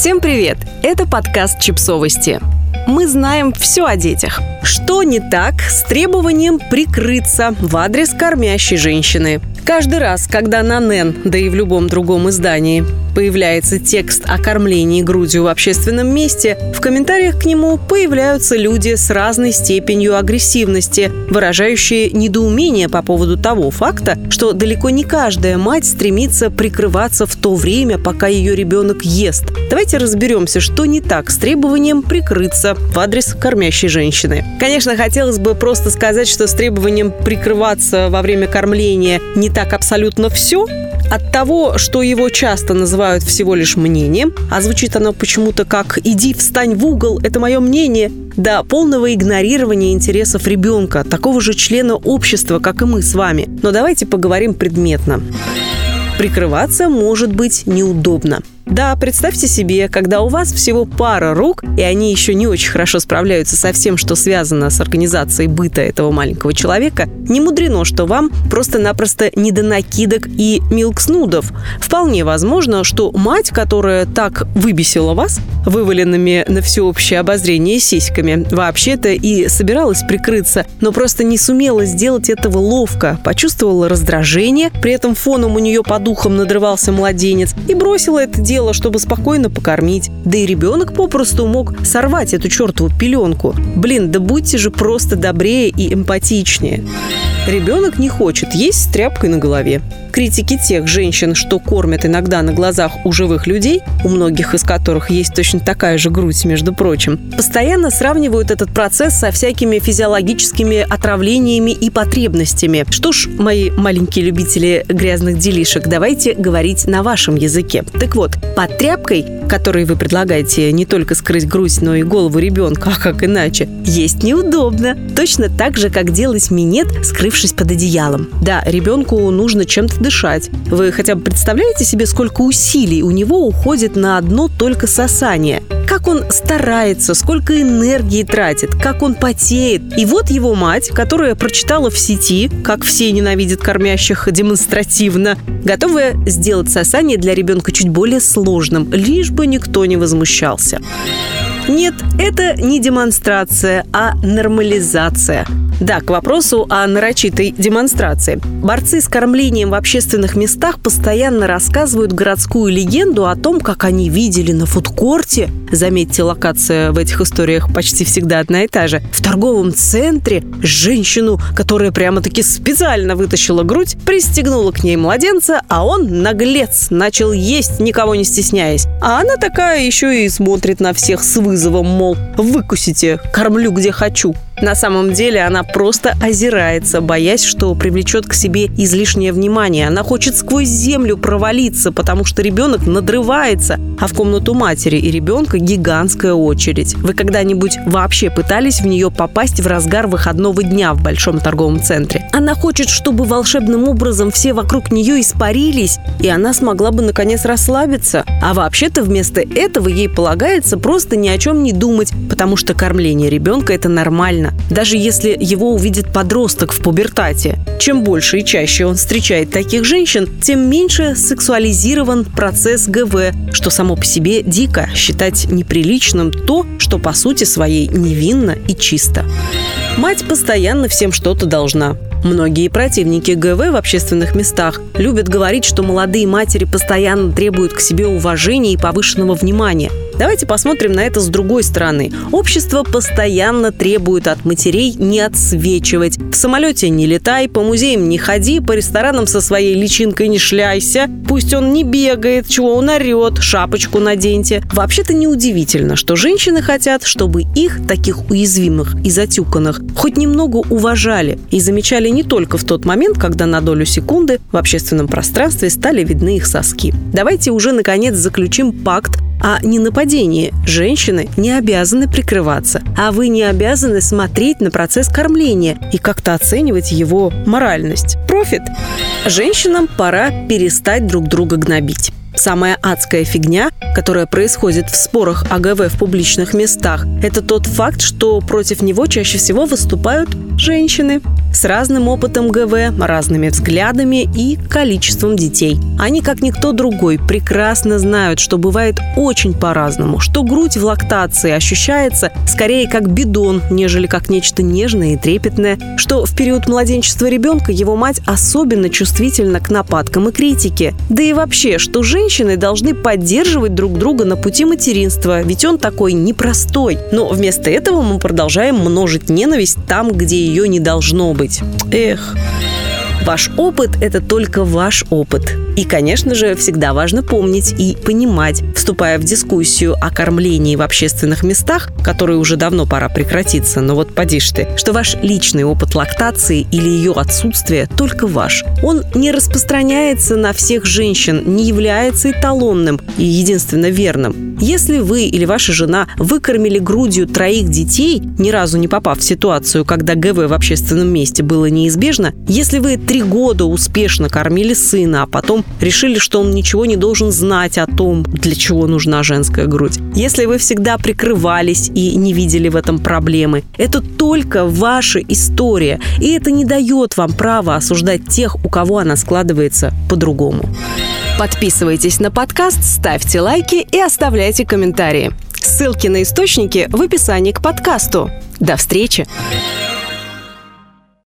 Всем привет! Это подкаст «Чипсовости». Мы знаем все о детях. Что не так с требованием прикрыться в адрес кормящей женщины? Каждый раз, когда на НЕН, да и в любом другом издании, появляется текст о кормлении грудью в общественном месте, в комментариях к нему появляются люди с разной степенью агрессивности, выражающие недоумение по поводу того факта, что далеко не каждая мать стремится прикрываться в то время, пока ее ребенок ест. Давайте разберемся, что не так с требованием прикрыться в адрес кормящей женщины. Конечно, хотелось бы просто сказать, что с требованием прикрываться во время кормления не так абсолютно все, от того, что его часто называют всего лишь мнением, а звучит оно почему-то как «иди, встань в угол, это мое мнение», до полного игнорирования интересов ребенка, такого же члена общества, как и мы с вами. Но давайте поговорим предметно. Прикрываться может быть неудобно. Да, представьте себе, когда у вас всего пара рук, и они еще не очень хорошо справляются со всем, что связано с организацией быта этого маленького человека, не мудрено, что вам просто-напросто не до накидок и милкснудов. Вполне возможно, что мать, которая так выбесила вас, вываленными на всеобщее обозрение сиськами, вообще-то и собиралась прикрыться, но просто не сумела сделать этого ловко, почувствовала раздражение, при этом фоном у нее по духам надрывался младенец и бросила это дело дело, чтобы спокойно покормить. Да и ребенок попросту мог сорвать эту чертову пеленку. Блин, да будьте же просто добрее и эмпатичнее. Ребенок не хочет есть с тряпкой на голове. Критики тех женщин, что кормят иногда на глазах у живых людей, у многих из которых есть точно такая же грудь, между прочим, постоянно сравнивают этот процесс со всякими физиологическими отравлениями и потребностями. Что ж, мои маленькие любители грязных делишек, давайте говорить на вашем языке. Так вот, под тряпкой, которой вы предлагаете не только скрыть грудь, но и голову ребенка, а как иначе, есть неудобно. Точно так же, как делать минет, скрывшись под одеялом. Да, ребенку нужно чем-то дышать. Вы хотя бы представляете себе, сколько усилий у него уходит на одно только сосание? Как он старается, сколько энергии тратит, как он потеет. И вот его мать, которая прочитала в сети, как все ненавидят кормящих демонстративно, готовая сделать сосание для ребенка чуть более сложным, лишь бы никто не возмущался. Нет, это не демонстрация, а нормализация. Да, к вопросу о нарочитой демонстрации. Борцы с кормлением в общественных местах постоянно рассказывают городскую легенду о том, как они видели на фудкорте, заметьте, локация в этих историях почти всегда одна и та же, в торговом центре женщину, которая прямо-таки специально вытащила грудь, пристегнула к ней младенца, а он, наглец, начал есть, никого не стесняясь. А она такая еще и смотрит на всех с вызовом, мол, выкусите, кормлю где хочу. На самом деле она просто озирается, боясь, что привлечет к себе излишнее внимание. Она хочет сквозь землю провалиться, потому что ребенок надрывается, а в комнату матери и ребенка гигантская очередь. Вы когда-нибудь вообще пытались в нее попасть в разгар выходного дня в большом торговом центре? Она хочет, чтобы волшебным образом все вокруг нее испарились, и она смогла бы наконец расслабиться. А вообще-то вместо этого ей полагается просто ни о чем не думать, потому что кормление ребенка – это нормально даже если его увидит подросток в пубертате. Чем больше и чаще он встречает таких женщин, тем меньше сексуализирован процесс ГВ, что само по себе дико считать неприличным то, что по сути своей невинно и чисто. Мать постоянно всем что-то должна. Многие противники ГВ в общественных местах любят говорить, что молодые матери постоянно требуют к себе уважения и повышенного внимания. Давайте посмотрим на это с другой стороны. Общество постоянно требует от матерей не отсвечивать. В самолете не летай, по музеям не ходи, по ресторанам со своей личинкой не шляйся. Пусть он не бегает, чего он орет, шапочку наденьте. Вообще-то неудивительно, что женщины хотят, чтобы их, таких уязвимых и затюканных, хоть немного уважали и замечали не только в тот момент, когда на долю секунды в общественном пространстве стали видны их соски. Давайте уже наконец заключим пакт о ненападении. Женщины не обязаны прикрываться, а вы не обязаны смотреть на процесс кормления и как-то оценивать его моральность. Профит. Женщинам пора перестать друг друга гнобить. Самая адская фигня, которая происходит в спорах АГВ в публичных местах, это тот факт, что против него чаще всего выступают женщины. С разным опытом ГВ, разными взглядами и количеством детей. Они, как никто другой, прекрасно знают, что бывает очень по-разному, что грудь в лактации ощущается скорее как бидон, нежели как нечто нежное и трепетное, что в период младенчества ребенка его мать особенно чувствительна к нападкам и критике. Да и вообще, что женщины должны поддерживать друг друга на пути материнства, ведь он такой непростой. Но вместо этого мы продолжаем множить ненависть там, где ее не должно быть. Эх. Ваш опыт – это только ваш опыт. И, конечно же, всегда важно помнить и понимать, вступая в дискуссию о кормлении в общественных местах, которой уже давно пора прекратиться, но вот поди ты, что ваш личный опыт лактации или ее отсутствие только ваш. Он не распространяется на всех женщин, не является эталонным и единственно верным. Если вы или ваша жена выкормили грудью троих детей, ни разу не попав в ситуацию, когда ГВ в общественном месте было неизбежно, если вы три года успешно кормили сына, а потом решили, что он ничего не должен знать о том, для чего нужна женская грудь. Если вы всегда прикрывались и не видели в этом проблемы, это только ваша история, и это не дает вам права осуждать тех, у кого она складывается по-другому. Подписывайтесь на подкаст, ставьте лайки и оставляйте комментарии. Ссылки на источники в описании к подкасту. До встречи!